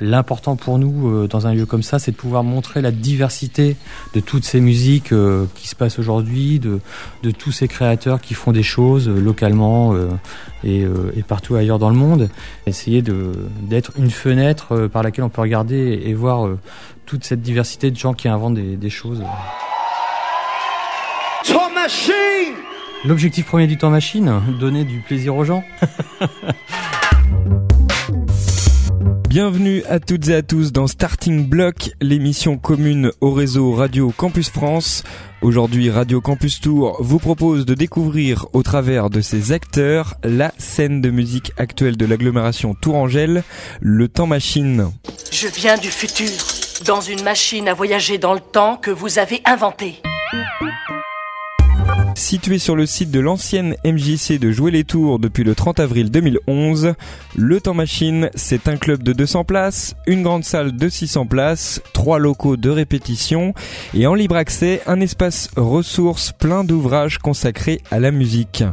L'important pour nous dans un lieu comme ça, c'est de pouvoir montrer la diversité de toutes ces musiques qui se passent aujourd'hui, de, de tous ces créateurs qui font des choses localement et, et, partout ailleurs dans le monde. Essayer d'être une fenêtre par laquelle on peut regarder et, voir toute cette diversité de gens qui inventent des, des choses. L'objectif premier du temps machine, donner du plaisir aux gens. Bienvenue à toutes et à tous dans Starting Block, l'émission commune au réseau Radio Campus France. Aujourd'hui, Radio Campus Tour vous propose de découvrir au travers de ses acteurs la scène de musique actuelle de l'agglomération Tourangelle, le temps machine. Je viens du futur, dans une machine à voyager dans le temps que vous avez inventée. Situé sur le site de l'ancienne MJC de Jouer les Tours depuis le 30 avril 2011, le Temps Machine, c'est un club de 200 places, une grande salle de 600 places, trois locaux de répétition et en libre accès un espace ressources plein d'ouvrages consacrés à la musique.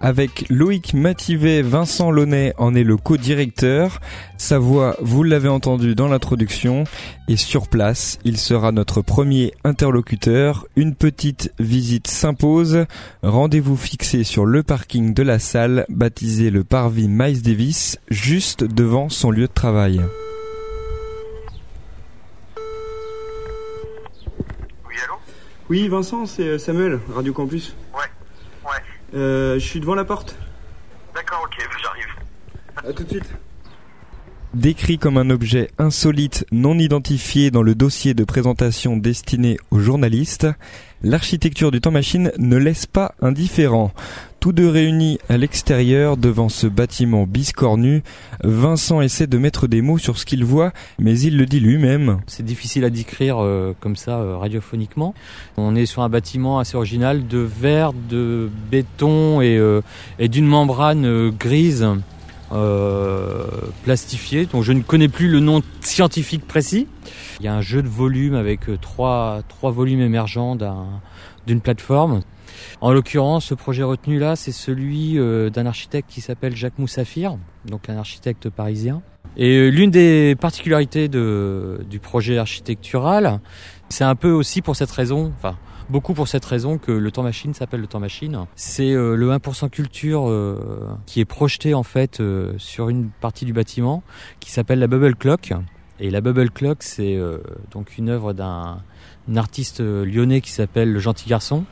Avec Loïc Mativet, Vincent Launay en est le co-directeur. Sa voix, vous l'avez entendu dans l'introduction. Et sur place, il sera notre premier interlocuteur. Une petite visite s'impose. Rendez-vous fixé sur le parking de la salle, baptisé le Parvis Miles Davis, juste devant son lieu de travail. Oui, allô? Oui, Vincent, c'est Samuel, Radio Campus. Euh, je suis devant la porte. D'accord, ok, j'arrive. A tout de suite. Décrit comme un objet insolite non identifié dans le dossier de présentation destiné aux journalistes, l'architecture du temps machine ne laisse pas indifférent. Tous deux réunis à l'extérieur devant ce bâtiment biscornu, Vincent essaie de mettre des mots sur ce qu'il voit, mais il le dit lui-même. C'est difficile à décrire euh, comme ça euh, radiophoniquement. On est sur un bâtiment assez original de verre, de béton et, euh, d'une membrane grise. plastifiée, dont je ne connais plus le nom scientifique précis. Il y a un jeu de volume avec trois, trois volumes émergents d'une plateforme. En l'occurrence, ce projet retenu là, c'est celui euh, d'un architecte qui s'appelle Jacques Moussafir, donc un architecte parisien. Et euh, l'une des particularités du projet architectural, c'est un peu aussi pour cette raison, enfin beaucoup pour cette raison que le temps machine s'appelle le temps machine. C'est euh, le 1% culture qui est projeté en fait sur une partie du bâtiment qui s'appelle la Bubble Clock. Et la Bubble Clock, c'est donc une œuvre d'un un artiste euh, lyonnais qui s'appelle Le Gentil Garçon.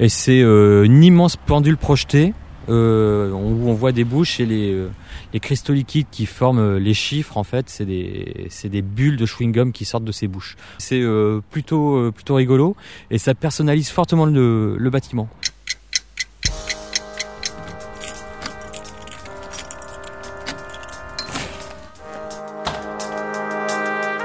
Et c'est euh, une immense pendule projetée euh, où on voit des bouches et les, cristaux liquides qui forment les chiffres en fait c'est des bulles de chewing gum qui sortent de ces bouches. C'est plutôt rigolo et ça personnalise fortement le bâtiment.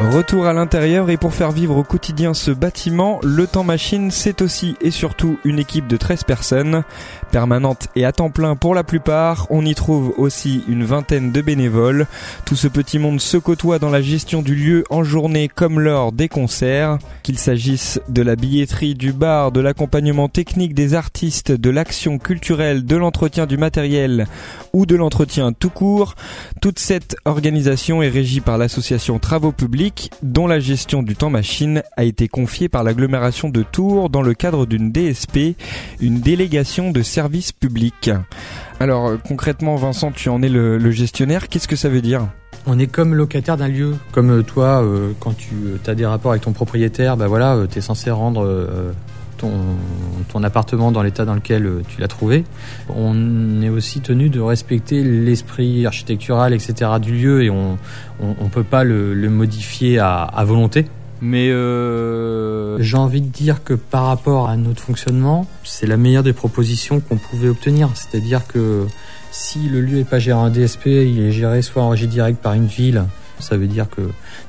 Retour à l'intérieur et pour faire vivre au quotidien ce bâtiment, le temps machine c'est aussi et surtout une équipe de 13 personnes, permanente et à temps plein pour la plupart, on y trouve aussi une vingtaine de bénévoles. Tout ce petit monde se côtoie dans la gestion du lieu en journée comme lors des concerts, qu'il s'agisse de la billetterie, du bar, de l'accompagnement technique des artistes, de l'action culturelle, de l'entretien du matériel ou de l'entretien tout court. Toute cette organisation est régie par l'association Travaux Publics dont la gestion du temps machine a été confiée par l'agglomération de Tours dans le cadre d'une DSP, une délégation de services publics. Alors euh, concrètement Vincent, tu en es le, gestionnaire, qu'est-ce que ça veut dire? On est comme locataire d'un lieu, comme euh, toi, euh, quand tu as des rapports avec ton propriétaire, bah voilà, tu es censé rendre ton, appartement dans l'état dans lequel euh, tu l'as trouvé. On est aussi tenu de respecter l'esprit architectural, etc. du lieu et on ne peut pas le, modifier à, volonté. Mais euh, j'ai envie de dire que par rapport à notre fonctionnement, c'est la meilleure des propositions qu'on pouvait obtenir. C'est-à-dire que si le lieu n'est pas géré en DSP, il est géré soit en régie directe par une ville, ça veut dire que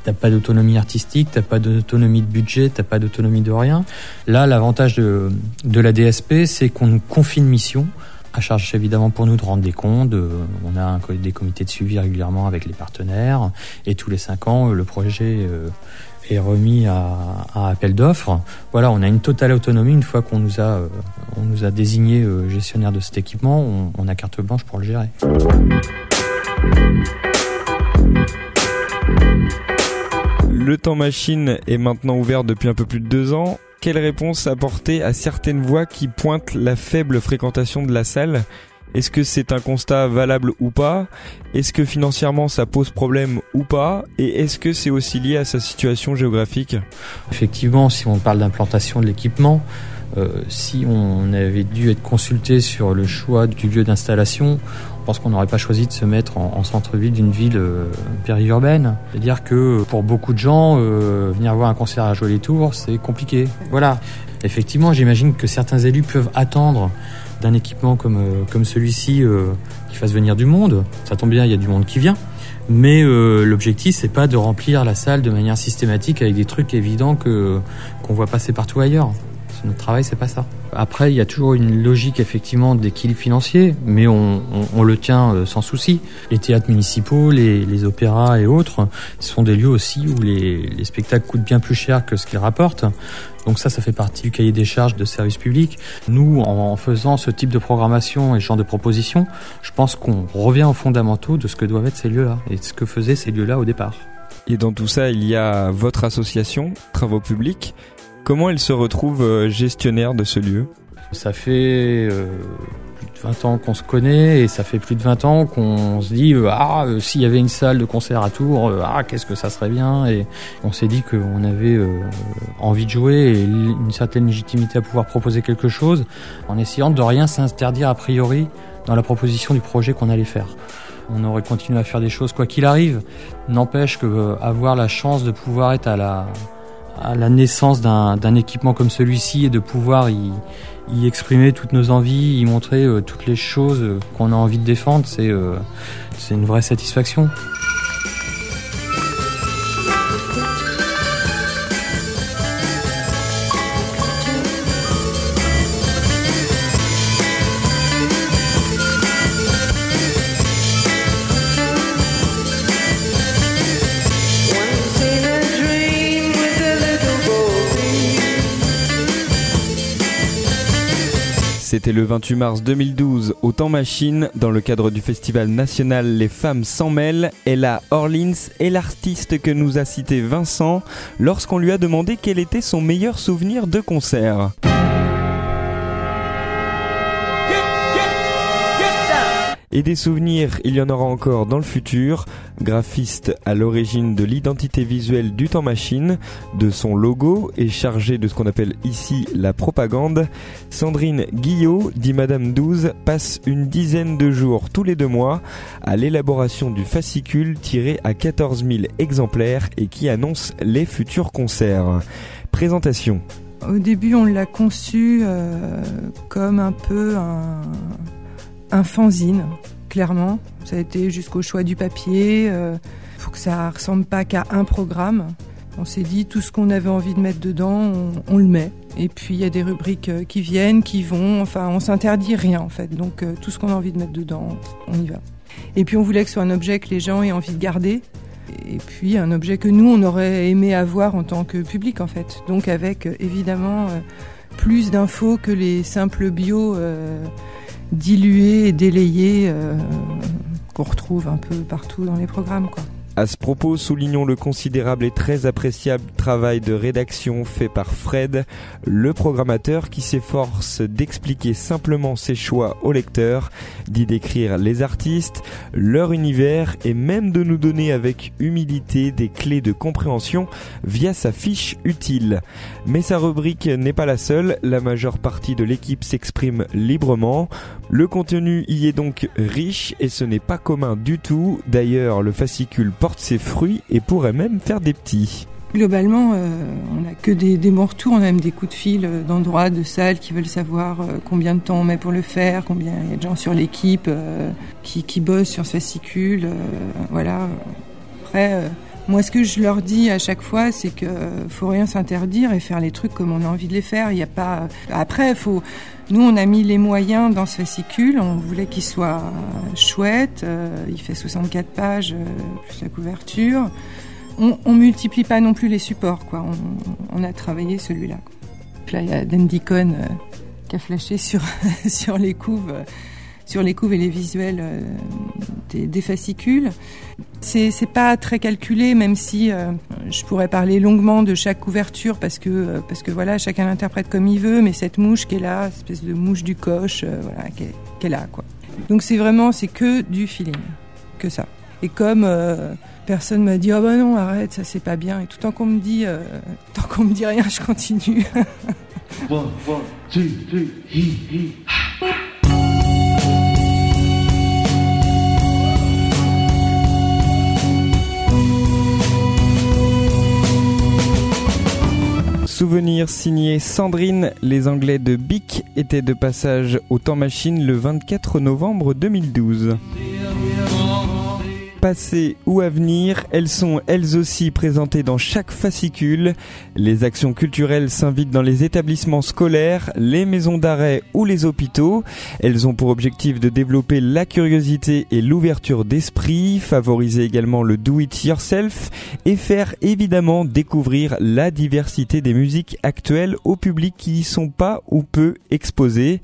t'as pas d'autonomie artistique, t'as pas d'autonomie de budget, t'as pas d'autonomie de rien. Là, l'avantage de, la DSP, c'est qu'on confie une mission à charge évidemment pour nous de rendre des comptes. Euh, on a des comités de suivi régulièrement avec les partenaires et tous les cinq ans, le projet euh, est remis à, appel d'offres. Voilà, on a une totale autonomie une fois qu'on nous a euh, on nous a désigné gestionnaire de cet équipement, on a carte blanche pour le gérer. Le temps machine est maintenant ouvert depuis un peu plus de deux ans. Quelle réponse apporter à certaines voix qui pointent la faible fréquentation de la salle? Est-ce que c'est un constat valable ou pas? Est-ce que financièrement ça pose problème ou pas? Et est-ce que c'est aussi lié à sa situation géographique? Effectivement, si on parle d'implantation de l'équipement, euh, si on avait dû être consulté sur le choix du lieu d'installation, pense qu'on n'aurait pas choisi de se mettre en, centre-ville d'une ville euh, périurbaine. C'est-à-dire que pour beaucoup de gens, euh, venir voir un concert à Jolie-Tours, c'est compliqué. Voilà. Effectivement, j'imagine que certains élus peuvent attendre d'un équipement comme, euh, comme celui-ci qui fasse venir du monde. Ça tombe bien, il y a du monde qui vient. Mais l'objectif, c'est pas de remplir la salle de manière systématique avec des trucs évidents que qu'on voit passer partout ailleurs. Notre travail, c'est pas ça. Après, il y a toujours une logique effectivement d'équilibre financier, mais on, le tient euh, sans souci. Les théâtres municipaux, les, opéras et autres sont des lieux aussi où les, les spectacles coûtent bien plus cher que ce qu'ils rapportent. Donc ça, ça fait partie du cahier des charges de service public. Nous, en faisant ce type de programmation et ce genre de propositions, je pense qu'on revient aux fondamentaux de ce que doivent être ces lieux-là et de ce que faisaient ces lieux-là au départ. Et dans tout ça, il y a votre association, Travaux Publics, Comment elle se retrouve euh, gestionnaire de ce lieu? Ça fait euh, plus de 20 ans qu'on se connaît et ça fait plus de 20 ans qu'on se dit euh, ah s'il y avait une salle de concert à Tours ah qu'est-ce que ça serait bien? Et on s'est dit qu'on avait envie de jouer et une certaine légitimité à pouvoir proposer quelque chose en essayant de rien s'interdire a priori dans la proposition du projet qu'on allait faire. On aurait continué à faire des choses quoi qu'il arrive. N'empêche que avoir la chance de pouvoir être à la, la naissance d'un équipement comme celui-ci et de pouvoir y, exprimer toutes nos envies, y montrer euh, toutes les choses qu'on a envie de défendre, c'est euh, une vraie satisfaction. C'était le 28 mars 2012 au Temps Machine dans le cadre du festival national Les Femmes s'en mêlent. Ella Orleans est l'artiste que nous a cité Vincent lorsqu'on lui a demandé quel était son meilleur souvenir de concert. Et des souvenirs, il y en aura encore dans le futur. Graphiste à l'origine de l'identité visuelle du temps machine, de son logo et chargé de ce qu'on appelle ici la propagande, Sandrine Guillot, dit Madame 12, passe une dizaine de jours tous les deux mois à l'élaboration du fascicule tiré à 14 000 exemplaires et qui annonce les futurs concerts. Présentation. Au début, on l'a conçu euh, comme un peu un, un fanzine, clairement. Ça a été jusqu'au choix du papier. Euh, faut que ça ressemble pas qu'à un programme. On s'est dit tout ce qu'on avait envie de mettre dedans, on, le met. Et puis il y a des rubriques euh, qui viennent, qui vont. Enfin, on s'interdit rien en fait. Donc euh, tout ce qu'on a envie de mettre dedans, on y va. Et puis on voulait que ce soit un objet que les gens aient envie de garder. Et puis un objet que nous on aurait aimé avoir en tant que public en fait. Donc avec évidemment plus d'infos que les simples bios dilué et délayé euh, qu'on retrouve un peu partout dans les programmes. Quoi. À ce propos, soulignons le considérable et très appréciable travail de rédaction fait par Fred, le programmateur qui s'efforce d'expliquer simplement ses choix au lecteur, d'y décrire les artistes, leur univers et même de nous donner avec humilité des clés de compréhension via sa fiche utile. Mais sa rubrique n'est pas la seule, la majeure partie de l'équipe s'exprime librement. Le contenu y est donc riche et ce n'est pas commun du tout. D'ailleurs, le fascicule porte ses fruits et pourrait même faire des petits. Globalement, euh, on n'a que des, des bons retours, on a même des coups de fil euh, d'endroits, de salles qui veulent savoir euh, combien de temps on met pour le faire, combien il y a de gens sur l'équipe qui, qui bossent sur ce fascicule. voilà. Après, moi, ce que je leur dis à chaque fois, c'est que faut rien s'interdire et faire les trucs comme on a envie de les faire. Il n'y a pas. Après, faut. Nous, on a mis les moyens dans ce fascicule. On voulait qu'il soit chouette. il fait 64 pages plus la couverture on, on, multiplie pas non plus les supports, quoi. On, a travaillé celui-là. Là, il y a Dandy euh, qui a flashé sur, sur les couves. Euh, sur les couves et les visuels euh, des, fascicules. C'est pas très calculé, même si euh, je pourrais parler longuement de chaque couverture parce que euh, parce que voilà, chacun l'interprète comme il veut. Mais cette mouche qui est là, espèce de mouche du coche, voilà, qui est, là quoi. Donc c'est vraiment c'est que du feeling, que ça. Et comme personne m'a dit oh bah non arrête ça c'est pas bien et tout tant qu'on me dit tant qu'on me dit rien je continue. one, one, two, three, he, he. Souvenir signé Sandrine, les Anglais de Bic étaient de passage au temps machine le 24 novembre 2012 passé ou à venir, elles sont elles aussi présentées dans chaque fascicule. Les actions culturelles s'invitent dans les établissements scolaires, les maisons d'arrêt ou les hôpitaux. Elles ont pour objectif de développer la curiosité et l'ouverture d'esprit, favoriser également le do-it-yourself et faire évidemment découvrir la diversité des musiques actuelles au public qui y sont pas ou peu exposés.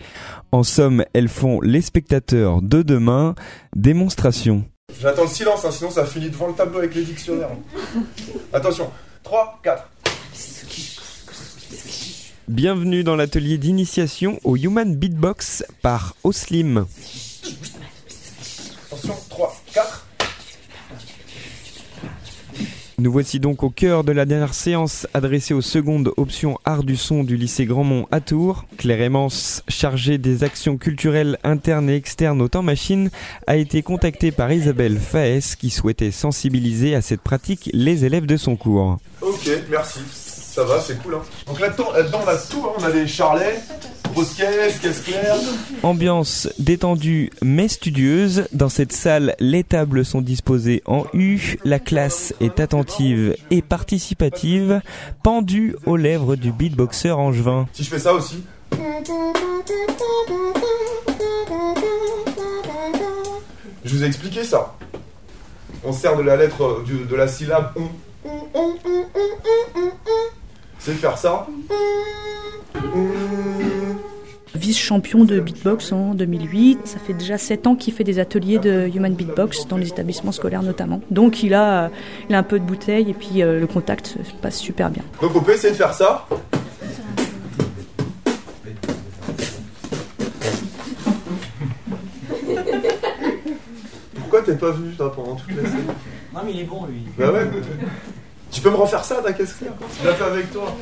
En somme, elles font les spectateurs de demain. Démonstration. J'attends le silence, hein, sinon ça finit devant le tableau avec les dictionnaires. Attention, 3, 4. Bienvenue dans l'atelier d'initiation au Human Beatbox par Oslim. Attention, 3, 4. Nous voici donc au cœur de la dernière séance adressée aux secondes options art du son du lycée Grandmont à Tours. Claire Emmance, chargée des actions culturelles internes et externes au temps machine, a été contactée par Isabelle Faes qui souhaitait sensibiliser à cette pratique les élèves de son cours. Ok, merci. Ça va, c'est cool. Hein. Donc là-dedans, on a tout. On a les charlets, Ambiance détendue mais studieuse. Dans cette salle, les tables sont disposées en U. La classe est attentive et participative, pendue aux lèvres du beatboxer angevin. Si je fais ça aussi. Je vous ai expliqué ça. On sert de la lettre de la syllabe on c'est faire ça. Vice-champion de beatbox en 2008. Ça fait déjà 7 ans qu'il fait des ateliers de human beatbox dans les établissements scolaires notamment. Donc il a, il a un peu de bouteille et puis euh, le contact se passe super bien. Donc on peut essayer de faire ça. Pourquoi t'es pas venu toi, pendant toute la série? Non mais il est bon lui. Bah ouais. Tu peux me refaire ça, ta caisse claire Je l'ai fait avec toi.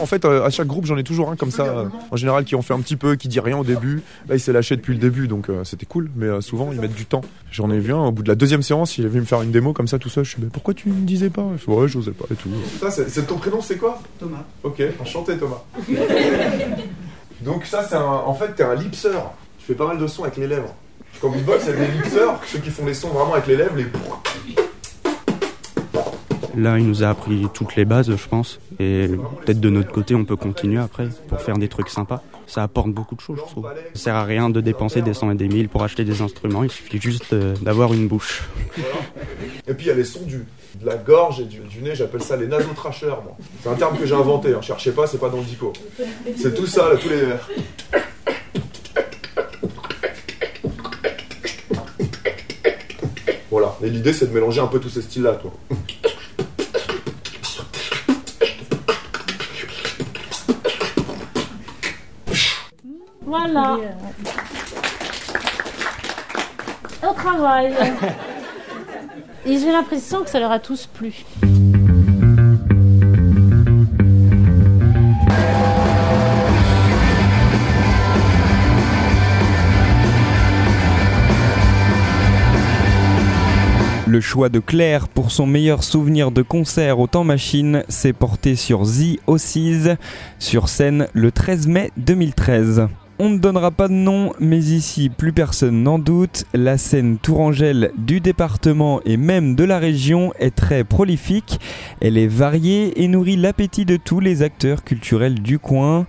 En fait, euh, à chaque groupe, j'en ai toujours un comme ça, euh, en général, qui en fait un petit peu, qui dit rien au début. Là, il s'est lâché depuis le début, donc euh, c'était cool, mais souvent, ils mettent du temps. J'en ai vu un, au bout de la deuxième séance, il est venu me faire une démo comme ça tout seul. Je suis dit, pourquoi tu me disais pas? Ouais, j'osais pas et tout. Ça, c'est ton prénom, c'est quoi? Thomas. Ok, enchanté, Thomas. donc, ça, c'est un. En fait, t'es un lipseur. Tu fais pas mal de sons avec les lèvres. Quand beatbox, il y a des lipseurs, ceux qui font les sons vraiment avec les lèvres, les. Là, il nous a appris toutes les bases, je pense. Et peut-être de notre côté, on peut continuer après pour faire des trucs sympas. Ça apporte beaucoup de choses, je trouve. Ça sert à rien de dépenser des cents et des mille pour acheter des instruments. Il suffit juste d'avoir une bouche. Et puis il y a les sons du, de la gorge et du, nez. J'appelle ça les nasotracheurs. C'est un terme que j'ai inventé. Hein. Cherchez pas, c'est pas dans le dico. C'est tout ça, tous les vers. Voilà. Et l'idée, c'est de mélanger un peu tous ces styles-là, toi. Voilà. Au travail. Et j'ai l'impression que ça leur a tous plu. Le choix de Claire pour son meilleur souvenir de concert au temps machine s'est porté sur The Ossies sur scène le 13 mai 2013. On ne donnera pas de nom, mais ici plus personne n'en doute, la scène tourangelle du département et même de la région est très prolifique. Elle est variée et nourrit l'appétit de tous les acteurs culturels du coin.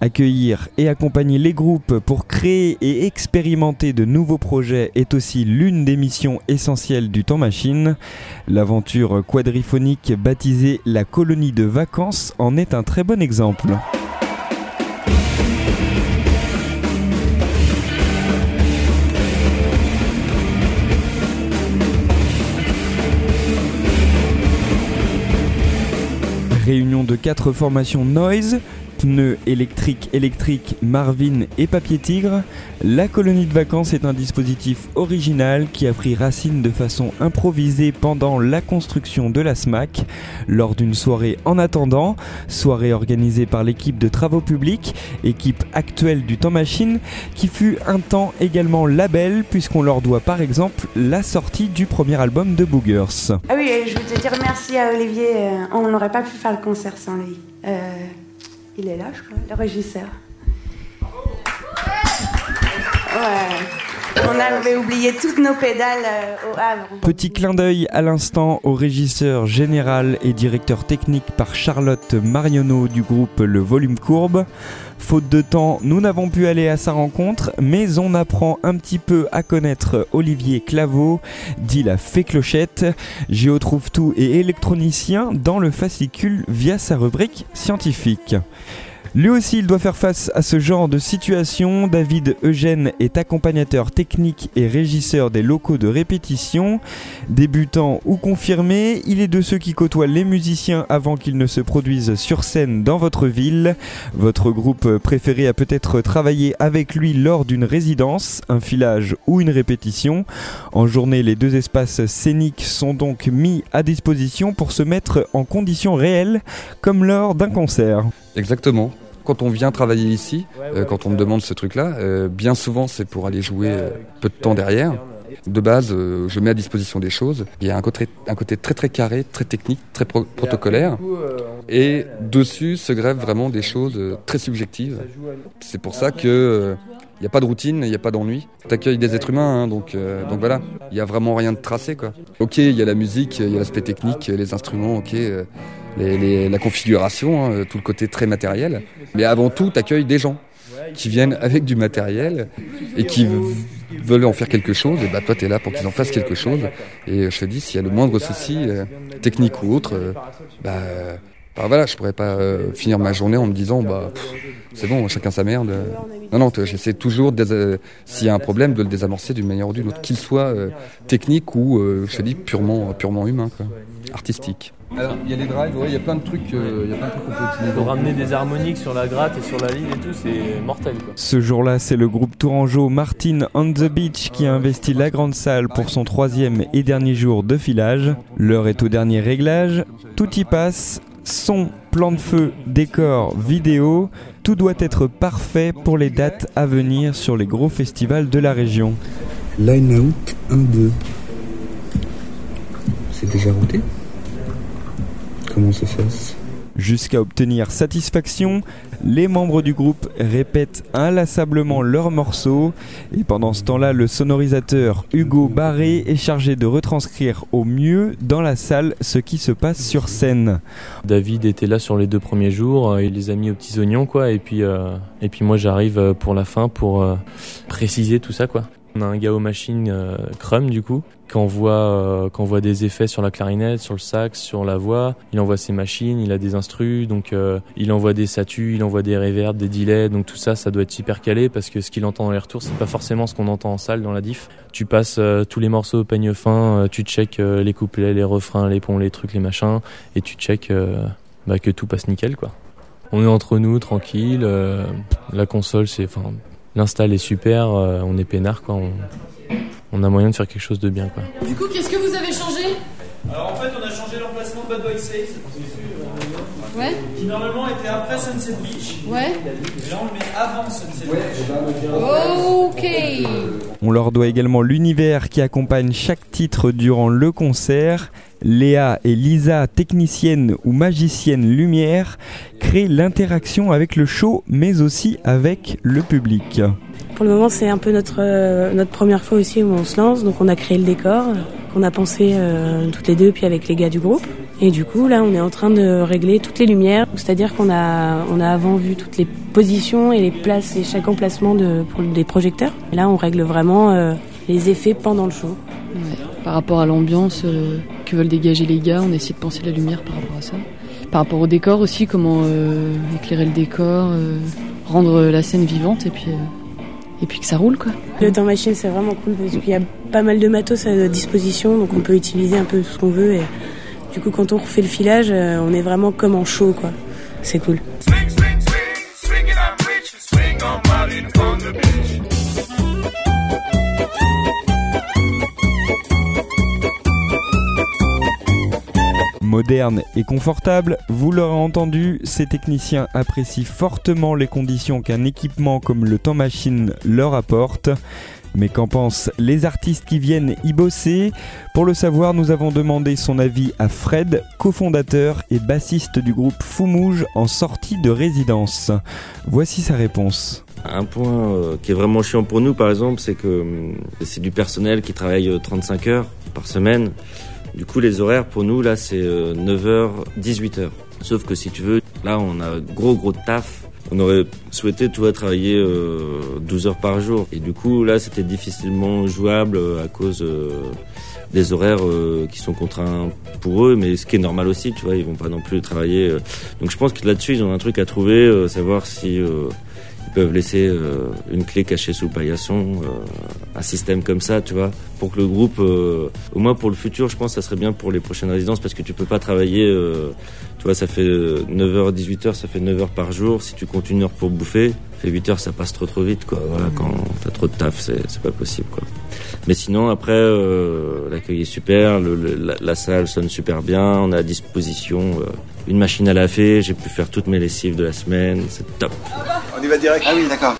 Accueillir et accompagner les groupes pour créer et expérimenter de nouveaux projets est aussi l'une des missions essentielles du temps machine. L'aventure quadriphonique baptisée La colonie de vacances en est un très bon exemple. Réunion de quatre formations Noise, pneus électriques électriques Marvin et papier tigre, la colonie de vacances est un dispositif original qui a pris racine de façon improvisée pendant la construction de la SMAC lors d'une soirée en attendant, soirée organisée par l'équipe de travaux publics, équipe actuelle du temps machine, qui fut un temps également label puisqu'on leur doit par exemple la sortie du premier album de Boogers. Ah oui, je veux te dire merci à Olivier, euh, on n'aurait pas pu faire le concert sans lui. Euh, il est là, je crois, le régisseur. Ouais. On avait oublié toutes nos pédales euh, au Havre. Petit clin d'œil à l'instant au régisseur général et directeur technique par Charlotte Marionneau du groupe Le Volume Courbe. Faute de temps, nous n'avons pu aller à sa rencontre, mais on apprend un petit peu à connaître Olivier Claveau, dit la Fée Clochette, géo trouve tout et électronicien dans le fascicule via sa rubrique scientifique. Lui aussi, il doit faire face à ce genre de situation. David Eugène est accompagnateur technique et régisseur des locaux de répétition. Débutant ou confirmé, il est de ceux qui côtoient les musiciens avant qu'ils ne se produisent sur scène dans votre ville. Votre groupe préféré a peut-être travaillé avec lui lors d'une résidence, un filage ou une répétition. En journée, les deux espaces scéniques sont donc mis à disposition pour se mettre en conditions réelles, comme lors d'un concert. Exactement quand on vient travailler ici, euh, quand on me demande ce truc-là, euh, bien souvent c'est pour aller jouer euh, peu de temps derrière. De base, je mets à disposition des choses. Il y a un côté, un côté très très carré, très technique, très protocolaire. Et dessus se grèvent vraiment des choses très subjectives. C'est pour ça que n'y a pas de routine, il n'y a pas d'ennui. Tu accueilles des êtres humains, hein, donc, donc voilà. Il n'y a vraiment rien de tracé. Quoi. Ok, il y a la musique, il y a l'aspect technique, les instruments, ok la configuration, hein, tout le côté très matériel. Mais avant tout, tu accueilles des gens qui viennent avec du matériel et qui veulent en faire quelque chose. Et bah toi, tu es là pour qu'ils en fassent quelque chose. Et je te dis, s'il y a le moindre souci, euh, technique ou autre, euh, bah, bah, voilà, je pourrais pas euh, finir ma journée en me disant, bah c'est bon, chacun sa merde. Non, non, j'essaie toujours, s'il y a un problème, de le désamorcer d'une manière ou d'une autre, qu'il soit technique ou, je te dis, purement, purement humain, quoi, artistique. Alors, il y a les drives, il y a plein de trucs, euh, il y a plein de trucs qu'on peut utiliser. Pour ramener des harmoniques sur la gratte et sur la ligne et tout, c'est mortel. Quoi. Ce jour-là, c'est le groupe tourangeau Martin on the Beach qui a investi la grande salle pour son troisième et dernier jour de filage. L'heure est au dernier réglage, tout y passe, son, plan de feu, décor, vidéo, tout doit être parfait pour les dates à venir sur les gros festivals de la région. Line out 1-2. C'est déjà routé? Comment se fasse. Jusqu'à obtenir satisfaction, les membres du groupe répètent inlassablement leurs morceaux et pendant ce temps-là, le sonorisateur Hugo Barré est chargé de retranscrire au mieux dans la salle ce qui se passe sur scène. David était là sur les deux premiers jours, euh, il les a mis aux petits oignons quoi et puis euh, et puis moi j'arrive euh, pour la fin pour préciser tout ça quoi. On a un gars aux machines euh, Crum du coup, qui envoie, euh, qui envoie des effets sur la clarinette, sur le sax, sur la voix. Il envoie ses machines, il a des instrus, donc euh, il envoie des satus, il envoie des reverbs, des delays, donc tout ça, ça doit être super calé parce que ce qu'il entend dans les retours, c'est pas forcément ce qu'on entend en salle dans la diff. Tu passes tous les morceaux au peigne fin, tu check les couplets, les refrains, les ponts, les trucs, les machins, et tu check bah, que tout passe nickel quoi. On est entre nous, tranquille. la console, c'est, l'install est super, euh, on est peinard quoi. On, a moyen de faire quelque chose de bien quoi. Du coup, qu'est-ce que vous avez changé? Alors en fait, on a changé l'emplacement de Bad Boy 6. Ouais. Qui normalement était après Sunset Beach. Ouais. Et là, on le met avant Sunset Beach. Ok. On leur doit également l'univers qui accompagne chaque titre durant le concert. Léa et Lisa, technicienne ou magicienne lumière, créent l'interaction avec le show mais aussi avec le public. Pour le moment, c'est un peu notre, euh, notre première fois aussi où on se lance, donc on a créé le décor, qu'on a pensé euh, toutes les deux, puis avec les gars du groupe. Et du coup, là, on est en train de régler toutes les lumières, c'est-à-dire qu'on a, on a avant vu toutes les positions et les places et chaque emplacement des projecteurs. Et là, on règle vraiment euh, les effets pendant le show. Par rapport à l'ambiance que veulent dégager les gars, on essaie de penser la lumière par rapport à ça. Par rapport au décor aussi, comment éclairer le décor, rendre la scène vivante et puis et puis que ça roule quoi. Le temps machine c'est vraiment cool parce qu'il y a pas mal de matos à disposition donc on peut utiliser un peu tout ce qu'on veut et Du coup, quand on refait le filage, euh, on est vraiment comme en show, quoi. C'est cool. Moderne et confortable, vous l'aurez entendu, ces techniciens apprécient fortement les conditions qu'un équipement comme le temps machine leur apporte. Mais qu'en pensent les artistes qui viennent y bosser? Pour le savoir, nous avons demandé son avis à Fred, cofondateur et bassiste du groupe Foumouge en sortie de résidence. Voici sa réponse. Un point euh, qui est vraiment chiant pour nous, par exemple, c'est que euh, c'est du personnel qui travaille euh, 35 heures par semaine. Du coup, les horaires pour nous, là, c'est euh, 9h, 18h. Sauf que si tu veux, là, on a gros, gros taf. On aurait souhaité, tu travailler euh, 12 heures par jour. Et du coup, là, c'était difficilement jouable euh, à cause euh, des horaires euh, qui sont contraints pour eux, mais ce qui est normal aussi, tu vois, ils vont pas non plus travailler. euh. Donc je pense que là-dessus, ils ont un truc à trouver, euh, savoir si euh, ils peuvent laisser euh, une clé cachée sous le paillasson, euh, système comme ça, tu vois, pour que le groupe, euh, au moins pour le futur, je pense que ça serait bien pour les prochaines résidences, parce que tu peux pas travailler, euh, tu vois, ça fait 9h, 18h, ça fait 9 heures par jour, si tu comptes une heure pour bouffer, fait 8 heures, ça passe trop trop vite, quoi. Voilà, quand t'as trop de taf, c'est c'est pas possible, quoi. Mais sinon, après, euh, l'accueil est super, le- le- la, la salle sonne super bien, on a à disposition euh, une machine à laver, j'ai pu faire toutes mes lessives de la semaine, c'est top. On y va direct? Ah oui, d'accord.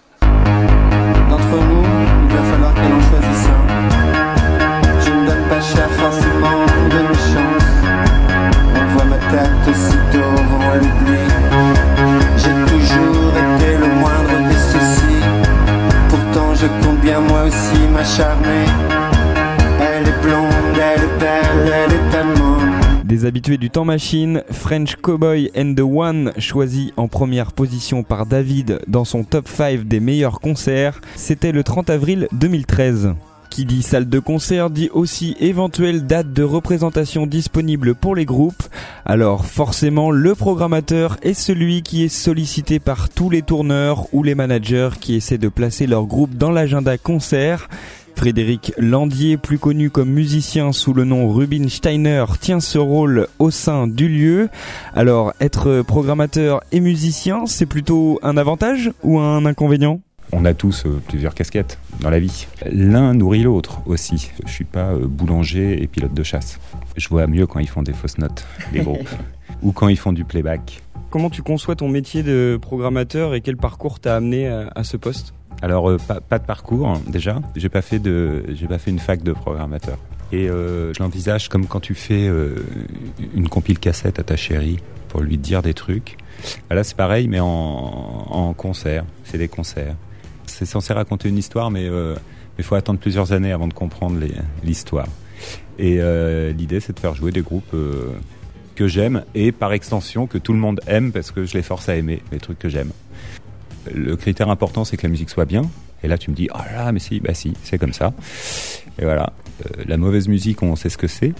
Des habitués du temps machine, French Cowboy and the One, choisi en première position par David dans son top 5 des meilleurs concerts, c'était le 30 avril 2013. Qui dit salle de concert dit aussi éventuelle date de représentation disponible pour les groupes. Alors forcément le programmateur est celui qui est sollicité par tous les tourneurs ou les managers qui essaient de placer leur groupe dans l'agenda concert. Frédéric Landier, plus connu comme musicien sous le nom Rubin Steiner, tient ce rôle au sein du lieu. Alors, être programmateur et musicien, c'est plutôt un avantage ou un inconvénient? On a tous euh, plusieurs casquettes dans la vie. L'un nourrit l'autre aussi. Je suis pas euh, boulanger et pilote de chasse. Je vois mieux quand ils font des fausses notes, les groupes, ou quand ils font du playback. Comment tu conçois ton métier de programmateur et quel parcours t'a amené à, à ce poste? Alors euh, pas, pas de parcours déjà. J'ai pas fait de, j'ai pas fait une fac de programmateur. Et euh, je l'envisage comme quand tu fais euh, une compile cassette à ta chérie pour lui dire des trucs. Là c'est pareil mais en, en concert. C'est des concerts. C'est censé raconter une histoire mais euh, il faut attendre plusieurs années avant de comprendre l'histoire. Et euh, l'idée c'est de faire jouer des groupes euh, que j'aime et par extension que tout le monde aime parce que je les force à aimer les trucs que j'aime. Le critère important, c'est que la musique soit bien. Et là, tu me dis, oh là, mais si, bah si, c'est comme ça. Et voilà. La mauvaise musique, on sait ce que c'est.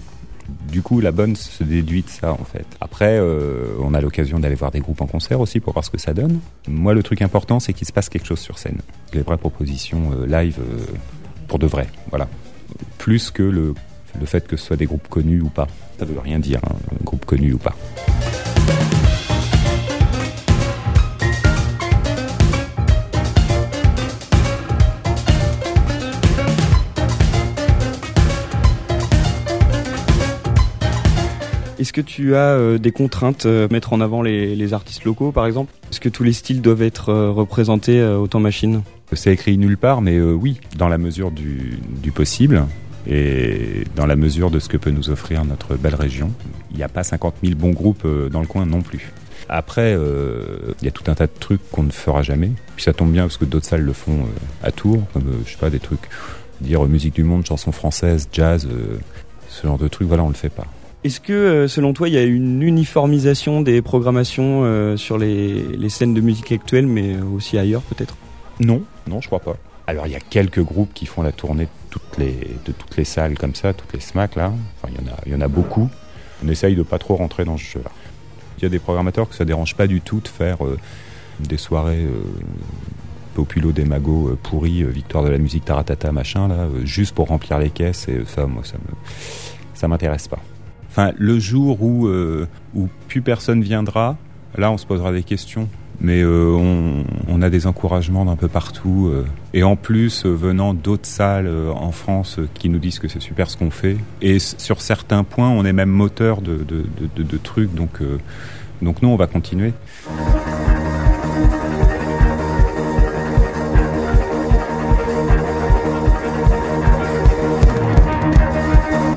Du coup, la bonne se déduit de ça, en fait. Après, euh, on a l'occasion d'aller voir des groupes en concert aussi pour voir ce que ça donne. Moi, le truc important, c'est qu'il se passe quelque chose sur scène. Les vraies propositions euh, live euh, pour de vrai. Voilà. Plus que le, le fait que ce soit des groupes connus ou pas. Ça veut rien dire, hein, un groupe connu ou pas. Est-ce que tu as euh, des contraintes, euh, mettre en avant les, artistes locaux par exemple? Est-ce que tous les styles doivent être euh, représentés au temps machine? C'est écrit nulle part, mais oui, dans la mesure du, possible et dans la mesure de ce que peut nous offrir notre belle région. Il n'y a pas 50 000 bons groupes dans le coin non plus. Après, il y a tout un tas de trucs qu'on ne fera jamais. Puis ça tombe bien parce que d'autres salles le font à Tours, comme euh, je sais pas des trucs, dire musique du monde, chanson française, jazz, ce genre de trucs. Voilà, on le fait pas. Est-ce que euh, selon toi il y a une uniformisation des programmations euh, sur les, scènes de musique actuelles mais aussi ailleurs peut-être? Non, non, je crois pas. Alors il y a quelques groupes qui font la tournée de toutes les, salles comme ça, toutes les SMAC là. Enfin, il y en a, il y en a beaucoup. On essaye de pas trop rentrer dans ce jeu-là. Il y a des programmateurs que ça dérange pas du tout de faire euh, des soirées euh, populo des magots euh, pourris, euh, victoire de la musique taratata machin là, euh, juste pour remplir les caisses et ça, moi ça ça m'intéresse pas. Enfin, le jour où, euh, où plus personne viendra, là, on se posera des questions. Mais euh, on, a des encouragements d'un peu partout. Euh, et en plus, venant d'autres salles en France qui nous disent que c'est super ce qu'on fait. Et sur certains points, on est même moteur de, trucs. Donc, donc nous, on va continuer.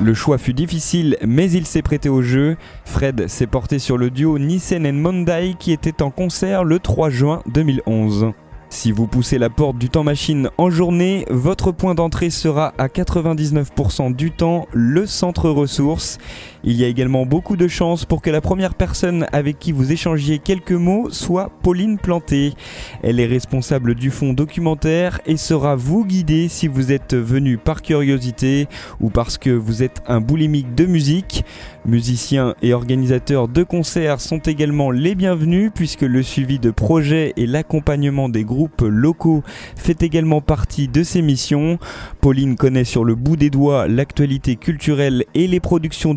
Le choix fut difficile, mais il s'est prêté au jeu. Fred s'est porté sur le duo Nissen Mondai qui était en concert le 3 juin 2011. Si vous poussez la porte du temps machine en journée, votre point d'entrée sera à 99% du temps le centre ressources. Il y a également beaucoup de chances pour que la première personne avec qui vous échangiez quelques mots soit Pauline Planté. Elle est responsable du fonds documentaire et sera vous guider si vous êtes venu par curiosité ou parce que vous êtes un boulimique de musique. Musiciens et organisateurs de concerts sont également les bienvenus puisque le suivi de projets et l'accompagnement des groupes locaux fait également partie de ces missions. Pauline connaît sur le bout des doigts l'actualité culturelle et les productions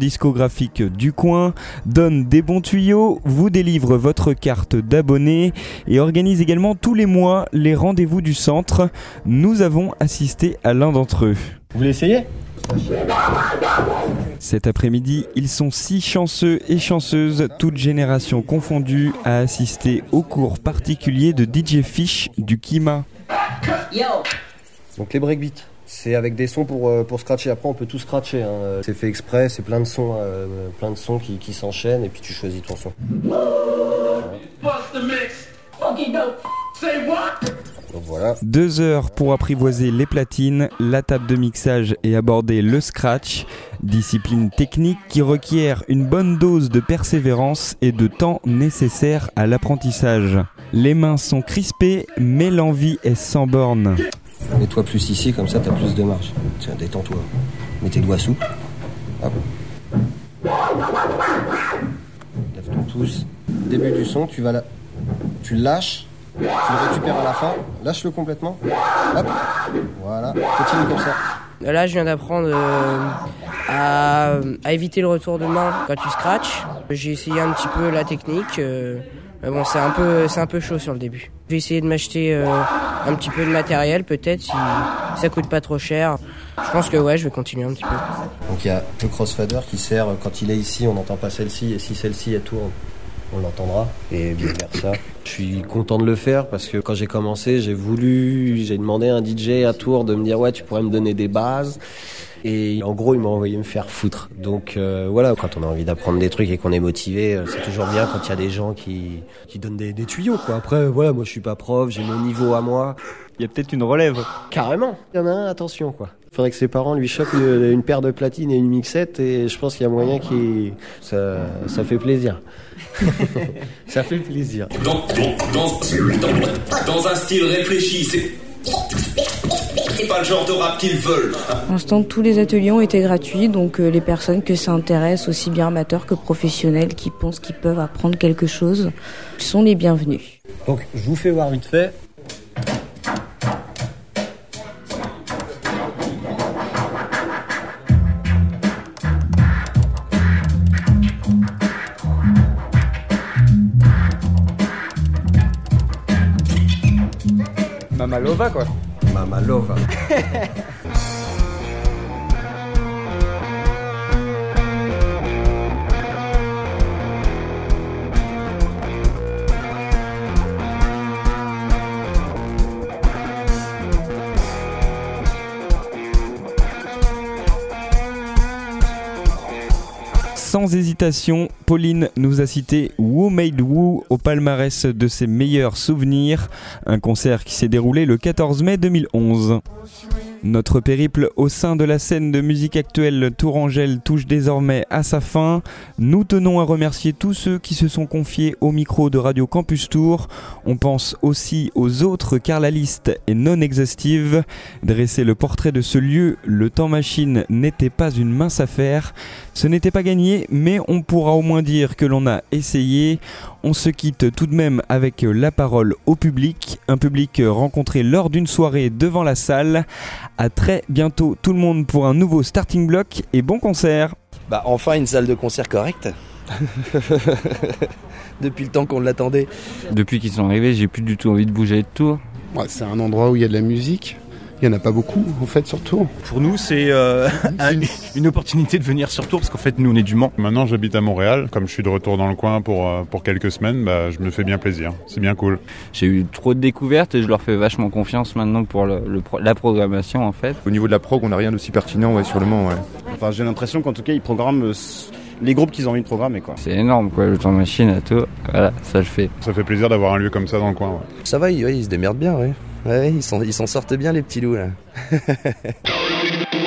du coin, donne des bons tuyaux, vous délivre votre carte d'abonné et organise également tous les mois les rendez-vous du centre. Nous avons assisté à l'un d'entre eux. Vous voulez essayer? Cet après-midi, ils sont six chanceux et chanceuses, toutes générations confondues, à assister au cours particulier de DJ Fish du Kima. Donc les breakbeats, c'est avec des sons pour, pour scratcher. Après, on peut tout scratcher. Hein. C'est fait exprès, c'est plein de sons, euh, plein de sons qui, qui s'enchaînent et puis tu choisis ton son. Donc voilà. Deux heures pour apprivoiser les platines, la table de mixage et aborder le scratch. Discipline technique qui requiert une bonne dose de persévérance et de temps nécessaire à l'apprentissage. Les mains sont crispées, mais l'envie est sans borne. Mets-toi plus ici, comme ça t'as plus de marge. Tiens, détends-toi. Mets tes doigts souples. Hop. Lève ton pouce. Début du son, tu vas là. Tu lâches tu le récupères à la fin, lâche-le complètement. Hop, voilà, continue comme ça. Là, je viens d'apprendre euh, à, éviter le retour de main quand tu scratches. J'ai essayé un petit peu la technique. Euh, mais bon, c'est un peu, c'est un peu chaud sur le début. Je vais essayer de m'acheter euh, un petit peu de matériel, peut-être si ça coûte pas trop cher. Je pense que ouais, je vais continuer un petit peu. Donc il y a le crossfader qui sert quand il est ici, on n'entend pas celle-ci, et si celle-ci elle tourne, on l'entendra et vice versa. Je suis content de le faire parce que quand j'ai commencé, j'ai voulu, j'ai demandé à un DJ à Tours de me dire ouais, tu pourrais me donner des bases. Et en gros, il m'a envoyé me faire foutre. Donc euh, voilà, quand on a envie d'apprendre des trucs et qu'on est motivé, euh, c'est toujours bien quand il y a des gens qui, qui donnent des, des tuyaux. Quoi. Après, voilà, moi je suis pas prof, j'ai mon niveau à moi. Il y a peut-être une relève. Carrément. Il y en a un, attention quoi. Faudrait que ses parents lui chopent une paire de platines et une mixette et je pense qu'il y a moyen qu'il ça, ça fait plaisir. ça fait plaisir. Dans, dans, dans, dans un style réfléchi, c'est c'est pas le genre de rap qu'ils veulent. Pour l'instant, tous les ateliers ont été gratuits, donc euh, les personnes que ça intéresse, aussi bien amateurs que professionnels, qui pensent qu'ils peuvent apprendre quelque chose, sont les bienvenus. Donc, je vous fais voir vite fait. Mamalova quoi. Mamalova. Hésitation, Pauline nous a cité Who Made Woo au palmarès de ses meilleurs souvenirs, un concert qui s'est déroulé le 14 mai 2011. Notre périple au sein de la scène de musique actuelle Tourangelle touche désormais à sa fin. Nous tenons à remercier tous ceux qui se sont confiés au micro de Radio Campus Tour. On pense aussi aux autres car la liste est non exhaustive. Dresser le portrait de ce lieu, le temps machine, n'était pas une mince affaire. Ce n'était pas gagné, mais on pourra au moins dire que l'on a essayé. On se quitte tout de même avec la parole au public, un public rencontré lors d'une soirée devant la salle. À très bientôt tout le monde pour un nouveau starting block et bon concert Bah enfin une salle de concert correcte. Depuis le temps qu'on l'attendait. Depuis qu'ils sont arrivés, j'ai plus du tout envie de bouger de tour. Ouais, c'est un endroit où il y a de la musique. Il n'y en a pas beaucoup, en fait, sur Tours. Pour nous, c'est euh, un- une opportunité de venir sur Tours, parce qu'en fait, nous, on est du Mans. Maintenant, j'habite à Montréal. Comme je suis de retour dans le coin pour, euh, pour quelques semaines, bah, je me fais bien plaisir. C'est bien cool. J'ai eu trop de découvertes et je leur fais vachement confiance maintenant pour le- le pro- la programmation en fait. Au niveau de la prog, on n'a rien d'aussi pertinent ouais, sur le Mans. Ouais. Enfin, j'ai l'impression qu'en tout cas, ils programment euh, les groupes qu'ils ont envie de programmer, quoi. C'est énorme quoi, le temps machine à tout. Voilà, ça le fait. Ça fait plaisir d'avoir un lieu comme ça dans le coin. ouais. Ça va, ils, ouais, ils se démerdent bien, ouais. Ouais, ils s'en sortent bien les petits loups là.